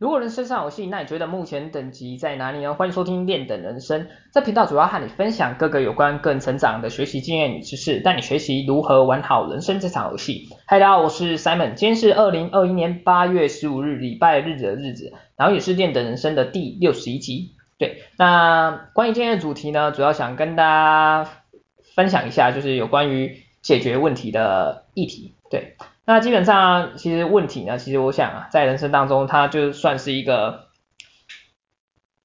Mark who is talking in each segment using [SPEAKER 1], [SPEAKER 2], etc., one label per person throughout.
[SPEAKER 1] 如果人生是游戏，那你觉得目前等级在哪里呢？欢迎收听练等人生，这频道主要和你分享各个有关个人成长的学习经验与知识，带你学习如何玩好人生这场游戏。嗨，大家好，我是 Simon，今天是二零二一年八月十五日，礼拜日的日子，然后也是练等人生的第六十一集。对，那关于今天的主题呢，主要想跟大家分享一下，就是有关于解决问题的议题。对。那基本上，其实问题呢，其实我想啊，在人生当中，它就算是一个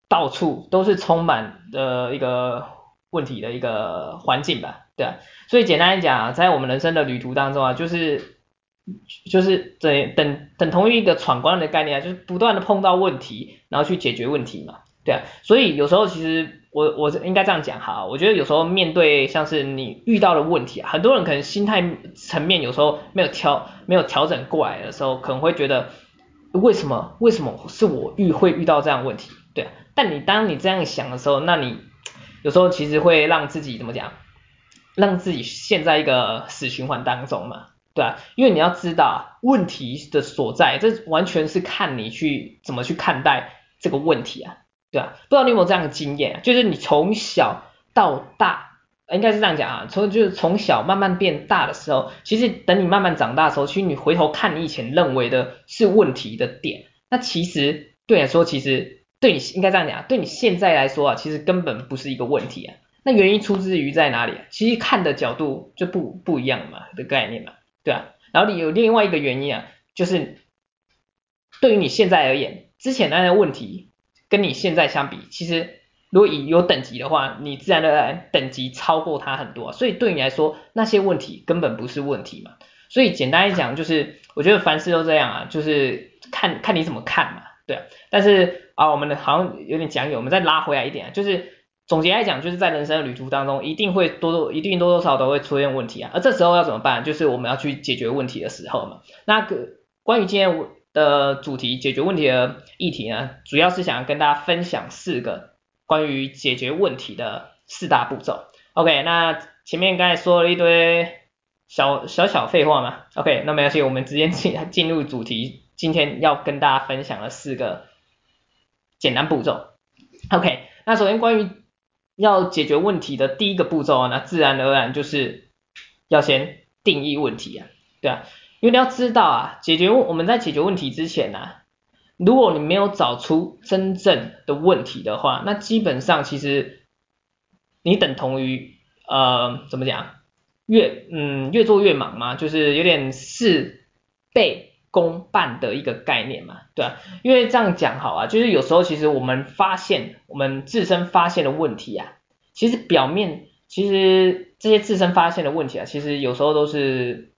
[SPEAKER 1] 到处都是充满的一个问题的一个环境吧，对啊。所以简单来讲啊，在我们人生的旅途当中啊，就是就是等等等同于一个闯关的概念啊，就是不断的碰到问题，然后去解决问题嘛，对啊。所以有时候其实。我我应该这样讲哈，我觉得有时候面对像是你遇到的问题，很多人可能心态层面有时候没有调没有调整过来的时候，可能会觉得为什么为什么是我遇会遇到这样问题，对啊，但你当你这样想的时候，那你有时候其实会让自己怎么讲，让自己陷在一个死循环当中嘛，对啊，因为你要知道问题的所在，这完全是看你去怎么去看待这个问题啊。对啊，不知道你有没有这样的经验，就是你从小到大，应该是这样讲啊，从就是从小慢慢变大的时候，其实等你慢慢长大的时候，其实你回头看你以前认为的是问题的点，那其实对你来说，其实对你应该这样讲，对你现在来说啊，其实根本不是一个问题啊。那原因出自于在哪里？其实看的角度就不不一样嘛的概念嘛，对啊。然后你有另外一个原因啊，就是对于你现在而言，之前那些问题。跟你现在相比，其实如果以有等级的话，你自然而然等级超过他很多，所以对你来说那些问题根本不是问题嘛。所以简单来讲，就是我觉得凡事都这样啊，就是看看你怎么看嘛，对啊。但是啊，我们的好像有点讲究，我们再拉回来一点，就是总结来讲，就是在人生的旅途当中，一定会多多一定多多少少都会出现问题啊，而这时候要怎么办？就是我们要去解决问题的时候嘛。那个关于今天我。的主题解决问题的议题呢，主要是想要跟大家分享四个关于解决问题的四大步骤。OK，那前面刚才说了一堆小小小废话嘛，OK，那没关系，我们直接进进入主题，今天要跟大家分享的四个简单步骤。OK，那首先关于要解决问题的第一个步骤啊，那自然而然就是要先定义问题啊，对啊。因为你要知道啊，解决我们在解决问题之前啊，如果你没有找出真正的问题的话，那基本上其实你等同于呃怎么讲，越嗯越做越忙嘛，就是有点事倍功半的一个概念嘛，对啊，因为这样讲好啊，就是有时候其实我们发现我们自身发现的问题啊，其实表面其实这些自身发现的问题啊，其实有时候都是。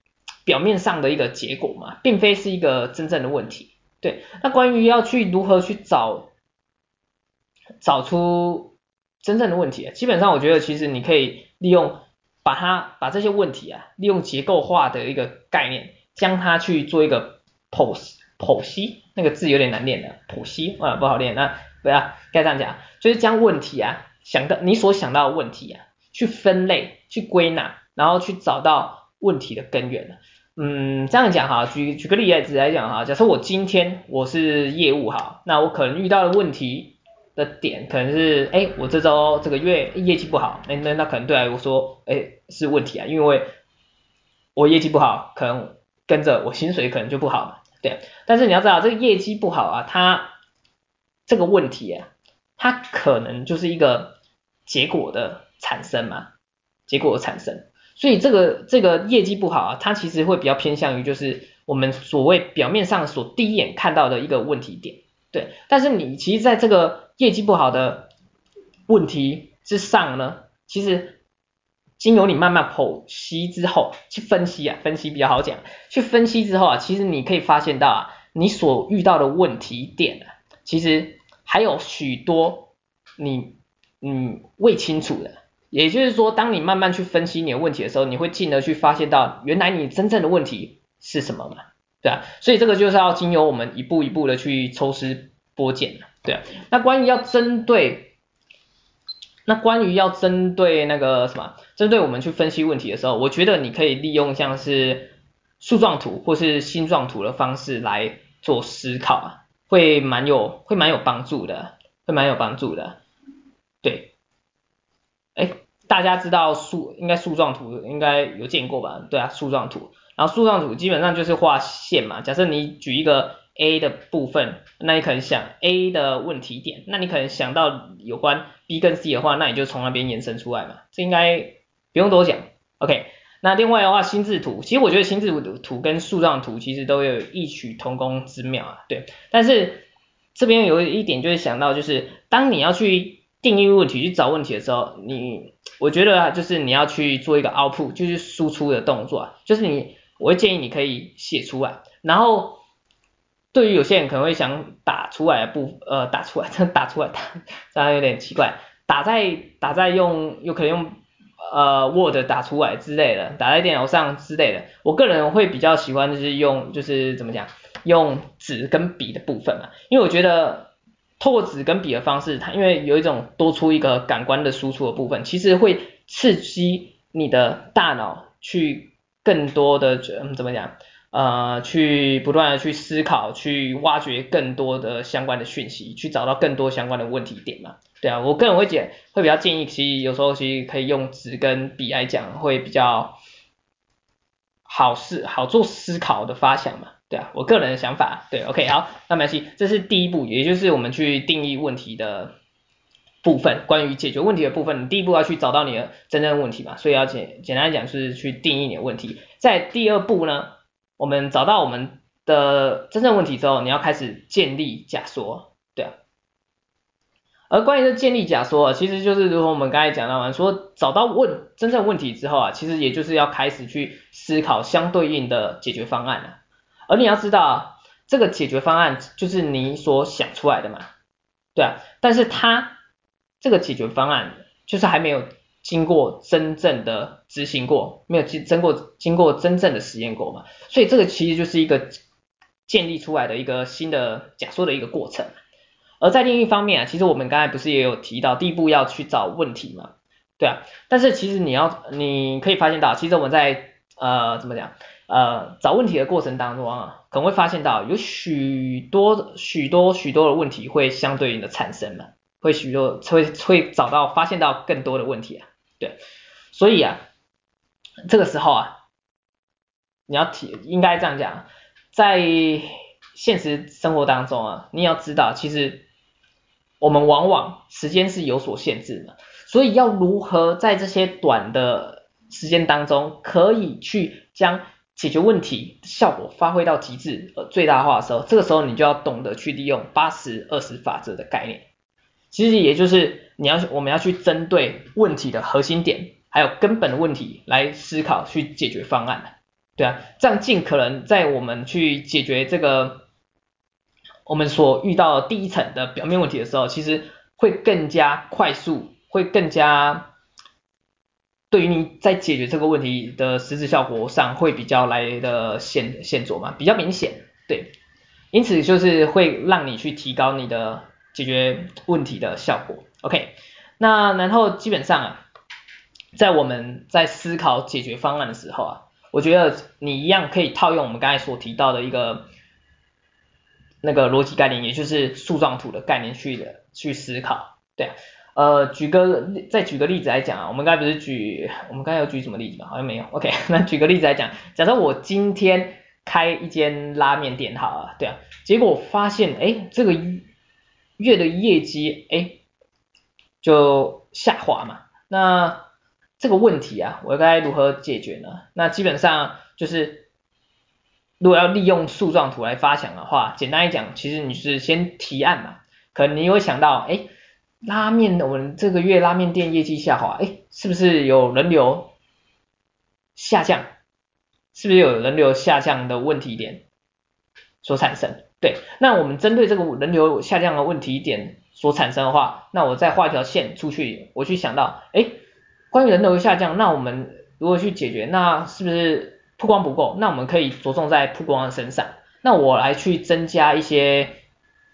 [SPEAKER 1] 表面上的一个结果嘛，并非是一个真正的问题。对，那关于要去如何去找找出真正的问题啊，基本上我觉得其实你可以利用把它把这些问题啊，利用结构化的一个概念，将它去做一个剖析剖析，那个字有点难念的剖析啊不好念，那不要该这样讲，就是将问题啊想到你所想到的问题啊，去分类去归纳，然后去找到问题的根源了。嗯，这样讲哈，举举个例子来讲哈，假设我今天我是业务哈，那我可能遇到的问题的点可能是，哎，我这周这个月业绩不好，那那那可能对我说，哎，是问题啊，因为我业绩不好，可能跟着我薪水可能就不好，对。但是你要知道，这个业绩不好啊，它这个问题啊，它可能就是一个结果的产生嘛，结果的产生。所以这个这个业绩不好啊，它其实会比较偏向于就是我们所谓表面上所第一眼看到的一个问题点，对。但是你其实在这个业绩不好的问题之上呢，其实经由你慢慢剖析之后去分析啊，分析比较好讲，去分析之后啊，其实你可以发现到啊，你所遇到的问题点啊，其实还有许多你嗯未清楚的。也就是说，当你慢慢去分析你的问题的时候，你会进而去发现到，原来你真正的问题是什么嘛？对啊，所以这个就是要经由我们一步一步的去抽丝剥茧，对啊。那关于要针对，那关于要针对那个什么，针对我们去分析问题的时候，我觉得你可以利用像是树状图或是心状图的方式来做思考啊。会蛮有会蛮有帮助的，会蛮有帮助的。对，哎，大家知道树应该树状图应该有见过吧？对啊，树状图。然后树状图基本上就是画线嘛。假设你举一个 A 的部分，那你可能想 A 的问题点，那你可能想到有关 B 跟 C 的话，那你就从那边延伸出来嘛。这应该不用多讲。OK。那另外的话，心智图，其实我觉得心智图跟树状图其实都有异曲同工之妙啊，对。但是这边有一点就是想到，就是当你要去定义问题、去找问题的时候，你我觉得就是你要去做一个 output，就是输出的动作，就是你，我会建议你可以写出来。然后对于有些人可能会想打出来的部，呃，打出来，打出来，打，这样有点奇怪，打在打在用，有可能用。呃，Word 打出来之类的，打在电脑上之类的，我个人会比较喜欢就是用就是怎么讲，用纸跟笔的部分嘛，因为我觉得透过纸跟笔的方式，它因为有一种多出一个感官的输出的部分，其实会刺激你的大脑去更多的嗯怎么讲，呃，去不断的去思考，去挖掘更多的相关的讯息，去找到更多相关的问题点嘛。对啊，我个人会解会比较建议，其实有时候其实可以用纸跟笔来讲，会比较好思好做思考的发想嘛。对啊，我个人的想法。对，OK，好，那没关系，这是第一步，也就是我们去定义问题的部分，关于解决问题的部分，第一步要去找到你的真正问题嘛，所以要简简单来讲是去定义你的问题。在第二步呢，我们找到我们的真正问题之后，你要开始建立假说，对啊。而关于这建立假说啊，其实就是如同我们刚才讲到嘛，说找到问真正问题之后啊，其实也就是要开始去思考相对应的解决方案了。而你要知道，这个解决方案就是你所想出来的嘛，对啊，但是它这个解决方案就是还没有经过真正的执行过，没有经经过经过真正的实验过嘛，所以这个其实就是一个建立出来的一个新的假说的一个过程。而在另一方面啊，其实我们刚才不是也有提到，第一步要去找问题嘛，对啊，但是其实你要，你可以发现到，其实我们在呃怎么讲，呃找问题的过程当中啊，可能会发现到有许多许多许多的问题会相对应的产生嘛，会许多会会找到发现到更多的问题啊，对，所以啊，这个时候啊，你要提应该这样讲，在现实生活当中啊，你要知道其实。我们往往时间是有所限制的，所以要如何在这些短的时间当中，可以去将解决问题效果发挥到极致，呃，最大化的时候，这个时候你就要懂得去利用八十二十法则的概念。其实也就是你要我们要去针对问题的核心点，还有根本的问题来思考去解决方案。对啊，这样尽可能在我们去解决这个。我们所遇到第一层的表面问题的时候，其实会更加快速，会更加对于你在解决这个问题的实质效果上会比较来的显显著嘛，比较明显，对，因此就是会让你去提高你的解决问题的效果。OK，那然后基本上啊，在我们在思考解决方案的时候啊，我觉得你一样可以套用我们刚才所提到的一个。那个逻辑概念，也就是树状图的概念去的去思考，对，呃，举个再举个例子来讲啊，我们刚才不是举，我们刚才有举什么例子吗？好像没有，OK，那举个例子来讲，假设我今天开一间拉面店，好啊，对啊，结果发现，哎，这个月的业绩，哎，就下滑嘛，那这个问题啊，我该如何解决呢？那基本上就是。如果要利用树状图来发想的话，简单来讲，其实你是先提案嘛，可能你会想到，哎，拉面我们这个月拉面店业绩下滑，哎，是不是有人流下降？是不是有人流下降的问题点所产生？对，那我们针对这个人流下降的问题点所产生的话，那我再画一条线出去，我去想到，哎，关于人流下降，那我们如何去解决？那是不是？曝光不够，那我们可以着重在曝光的身上。那我来去增加一些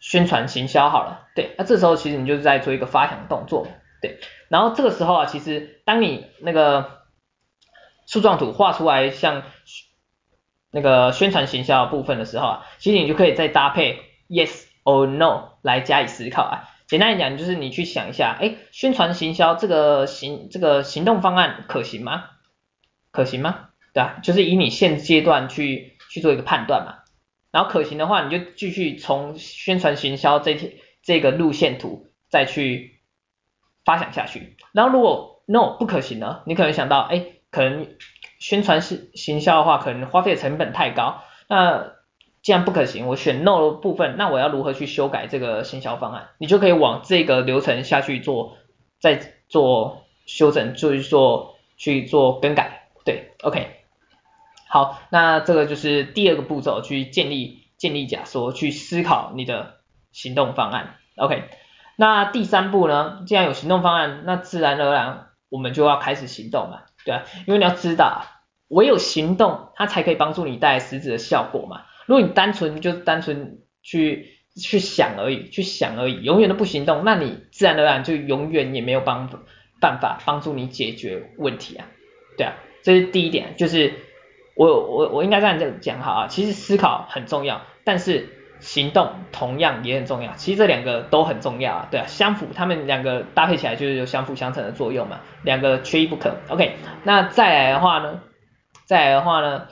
[SPEAKER 1] 宣传行销好了，对。那这时候其实你就是在做一个发想的动作，对。然后这个时候啊，其实当你那个树状图画出来像那个宣传行销的部分的时候啊，其实你就可以再搭配 yes or no 来加以思考啊。简单来讲，就是你去想一下，哎，宣传行销这个行这个行动方案可行吗？可行吗？对吧？就是以你现阶段去去做一个判断嘛。然后可行的话，你就继续从宣传行销这这个路线图再去发想下去。然后如果 no 不可行呢，你可能想到，哎，可能宣传是行销的话，可能花费的成本太高。那既然不可行，我选 no 的部分，那我要如何去修改这个行销方案？你就可以往这个流程下去做，再做修整，就是做去做更改。对，OK，好，那这个就是第二个步骤，去建立建立假说，去思考你的行动方案。OK，那第三步呢？既然有行动方案，那自然而然我们就要开始行动嘛，对啊，因为你要知道，唯有行动，它才可以帮助你带来实质的效果嘛。如果你单纯就单纯去去想而已，去想而已，永远都不行动，那你自然而然就永远也没有帮办法帮助你解决问题啊，对啊，这是第一点，就是我我我应该这样讲好啊，其实思考很重要，但是行动同样也很重要，其实这两个都很重要啊，对啊，相辅，他们两个搭配起来就是有相辅相成的作用嘛，两个缺一不可，OK，那再来的话呢，再来的话呢？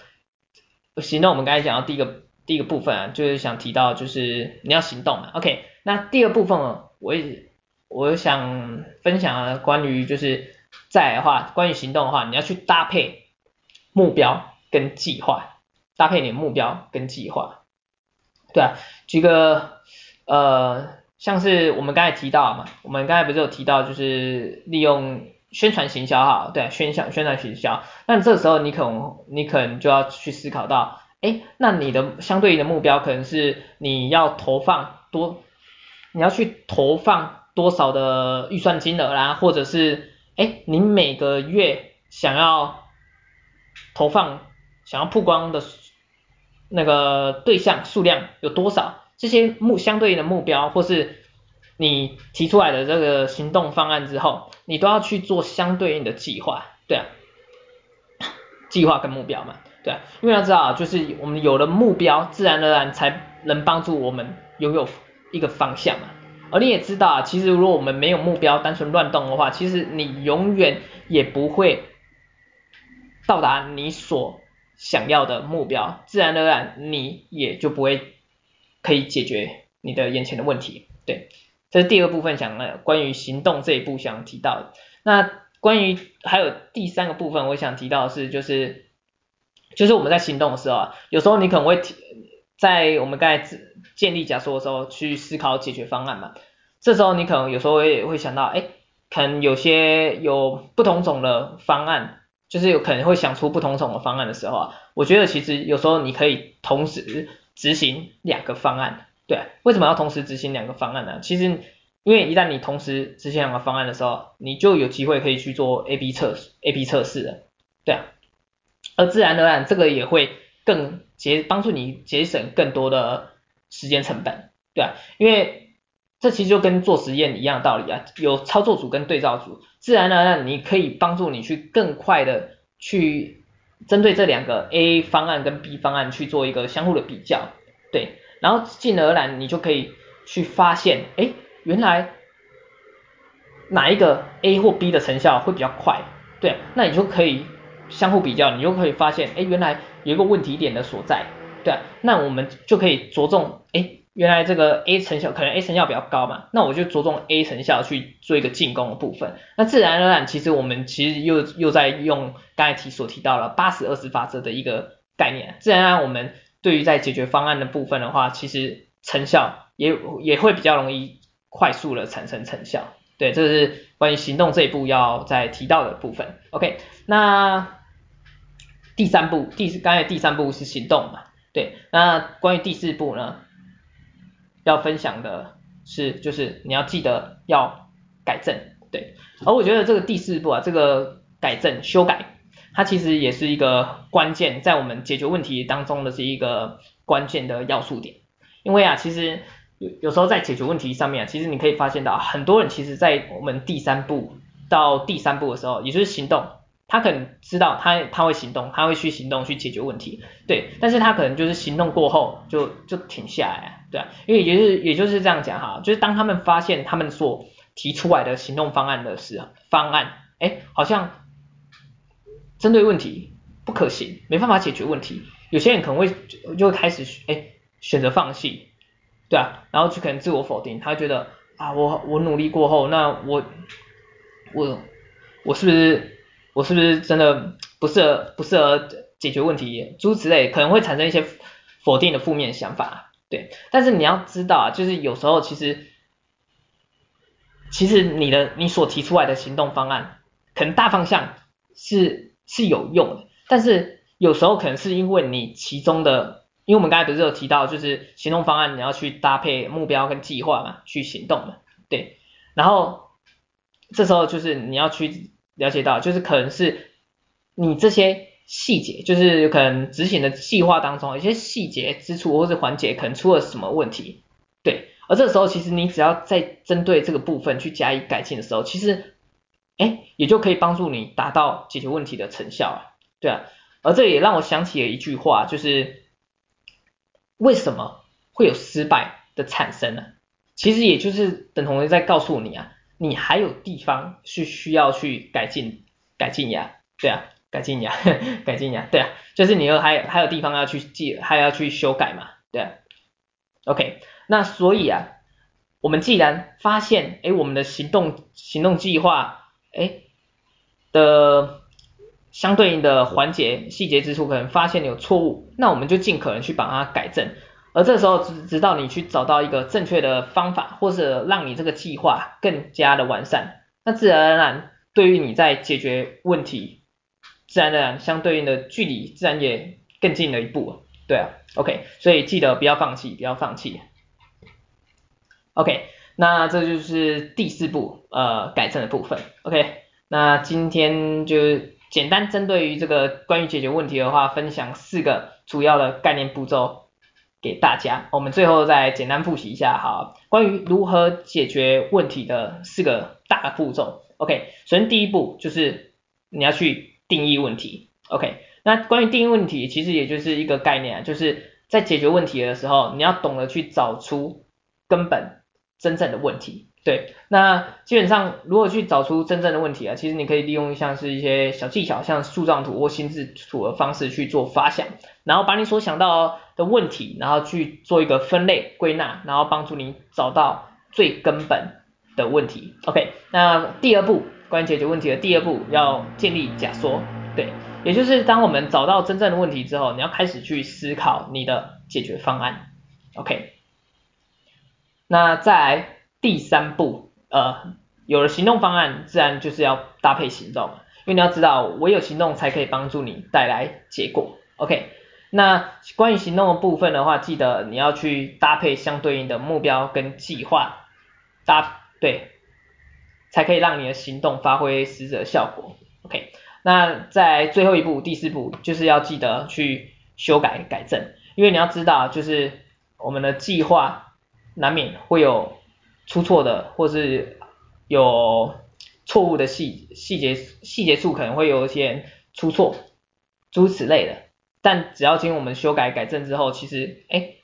[SPEAKER 1] 行动，我们刚才讲到第一个第一个部分啊，就是想提到就是你要行动嘛，OK。那第二部分呢，我也我想分享关于就是再来的话，关于行动的话，你要去搭配目标跟计划，搭配你的目标跟计划。对啊，举个呃，像是我们刚才提到嘛，我们刚才不是有提到就是利用。宣传行销哈，对，宣传宣传行销，那这时候你可能你可能就要去思考到，哎，那你的相对应的目标可能是你要投放多，你要去投放多少的预算金额啦，或者是，哎，你每个月想要投放想要曝光的那个对象数量有多少，这些目相对应的目标或是。你提出来的这个行动方案之后，你都要去做相对应的计划，对啊，计划跟目标嘛，对啊，因为要知道，就是我们有了目标，自然而然才能帮助我们拥有一个方向嘛。而你也知道啊，其实如果我们没有目标，单纯乱动的话，其实你永远也不会到达你所想要的目标，自然而然你也就不会可以解决你的眼前的问题，对。这是第二部分想呢，关于行动这一步想提到的。那关于还有第三个部分，我想提到的是，就是就是我们在行动的时候啊，有时候你可能会提在我们刚才建立假说的时候去思考解决方案嘛。这时候你可能有时候也会想到，哎，可能有些有不同种的方案，就是有可能会想出不同种的方案的时候啊，我觉得其实有时候你可以同时执行两个方案。对，为什么要同时执行两个方案呢？其实，因为一旦你同时执行两个方案的时候，你就有机会可以去做 A/B 测试，A/B 测试了，对啊，而自然而然这个也会更节帮助你节省更多的时间成本，对啊，因为这其实就跟做实验一样的道理啊，有操作组跟对照组，自然而然你可以帮助你去更快的去针对这两个 A 方案跟 B 方案去做一个相互的比较，对。然后进而然你就可以去发现，哎，原来哪一个 A 或 B 的成效会比较快，对，那你就可以相互比较，你就可以发现，哎，原来有一个问题点的所在，对，那我们就可以着重，哎，原来这个 A 成效可能 A 成效比较高嘛，那我就着重 A 成效去做一个进攻的部分，那自然而然其实我们其实又又在用刚才提所提到了八十二十法则的一个概念，自然而然我们。对于在解决方案的部分的话，其实成效也也会比较容易快速的产生成效。对，这是关于行动这一步要再提到的部分。OK，那第三步，第刚才第三步是行动嘛？对，那关于第四步呢，要分享的是就是你要记得要改正。对，而我觉得这个第四步啊，这个改正修改。它其实也是一个关键，在我们解决问题当中的是一个关键的要素点。因为啊，其实有有时候在解决问题上面啊，其实你可以发现到很多人其实，在我们第三步到第三步的时候，也就是行动，他可能知道他他会行动，他会去行动去解决问题，对，但是他可能就是行动过后就就停下来，对啊，因为也是也就是这样讲哈，就是当他们发现他们所提出来的行动方案的时候，方案，哎，好像针对问题不可行，没办法解决问题，有些人可能会就，就会开始哎选择放弃，对啊，然后就可能自我否定，他觉得啊我我努力过后，那我我我是不是？我是不是真的不适合不适合解决问题？诸如此类可能会产生一些否定的负面想法，对。但是你要知道啊，就是有时候其实其实你的你所提出来的行动方案，可能大方向是是有用的，但是有时候可能是因为你其中的，因为我们刚才不是有提到，就是行动方案你要去搭配目标跟计划嘛，去行动嘛，对。然后这时候就是你要去。了解到，就是可能是你这些细节，就是可能执行的计划当中，有些细节之处或是环节可能出了什么问题，对。而这时候，其实你只要在针对这个部分去加以改进的时候，其实，哎，也就可以帮助你达到解决问题的成效啊，对啊。而这也让我想起了一句话，就是为什么会有失败的产生呢？其实也就是等同于在告诉你啊。你还有地方是需要去改进改进呀，对啊，改进呀，改进呀，对啊，就是你又还还有地方要去记，还要去修改嘛，对啊，OK，那所以啊，我们既然发现，哎，我们的行动行动计划，哎的相对应的环节细节之处可能发现有错误，那我们就尽可能去把它改正。而这时候，直直到你去找到一个正确的方法，或者让你这个计划更加的完善，那自然而然，对于你在解决问题，自然而然相对应的距离，自然也更近了一步。对啊，OK，所以记得不要放弃，不要放弃。OK，那这就是第四步，呃，改正的部分。OK，那今天就简单针对于这个关于解决问题的话，分享四个主要的概念步骤。给大家，我们最后再简单复习一下哈，关于如何解决问题的四个大步骤。OK，首先第一步就是你要去定义问题。OK，那关于定义问题，其实也就是一个概念啊，就是在解决问题的时候，你要懂得去找出根本真正的问题。对，那基本上如果去找出真正的问题啊，其实你可以利用像是一些小技巧，像树状图或心智图的方式去做发想，然后把你所想到的问题，然后去做一个分类归纳，然后帮助你找到最根本的问题。OK，那第二步，关于解决问题的第二步要建立假说，对，也就是当我们找到真正的问题之后，你要开始去思考你的解决方案。OK，那再来。第三步，呃，有了行动方案，自然就是要搭配行动，因为你要知道，唯有行动才可以帮助你带来结果。OK，那关于行动的部分的话，记得你要去搭配相对应的目标跟计划，搭对，才可以让你的行动发挥实质的效果。OK，那在最后一步，第四步，就是要记得去修改改正，因为你要知道，就是我们的计划难免会有。出错的，或是有错误的细细节细节处可能会有一些出错，诸如此类的。但只要经我们修改改正之后，其实哎，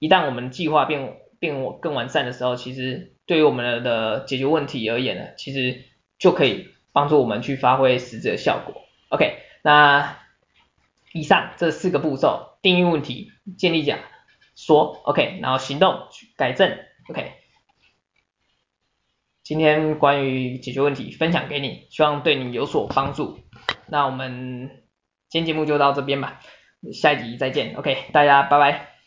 [SPEAKER 1] 一旦我们计划变变更完善的时候，其实对于我们的解决问题而言呢，其实就可以帮助我们去发挥实质的效果。OK，那以上这四个步骤：定义问题、建立假说，OK，然后行动去改正，OK。今天关于解决问题分享给你，希望对你有所帮助。那我们今天节目就到这边吧，下一集再见。OK，大家拜拜。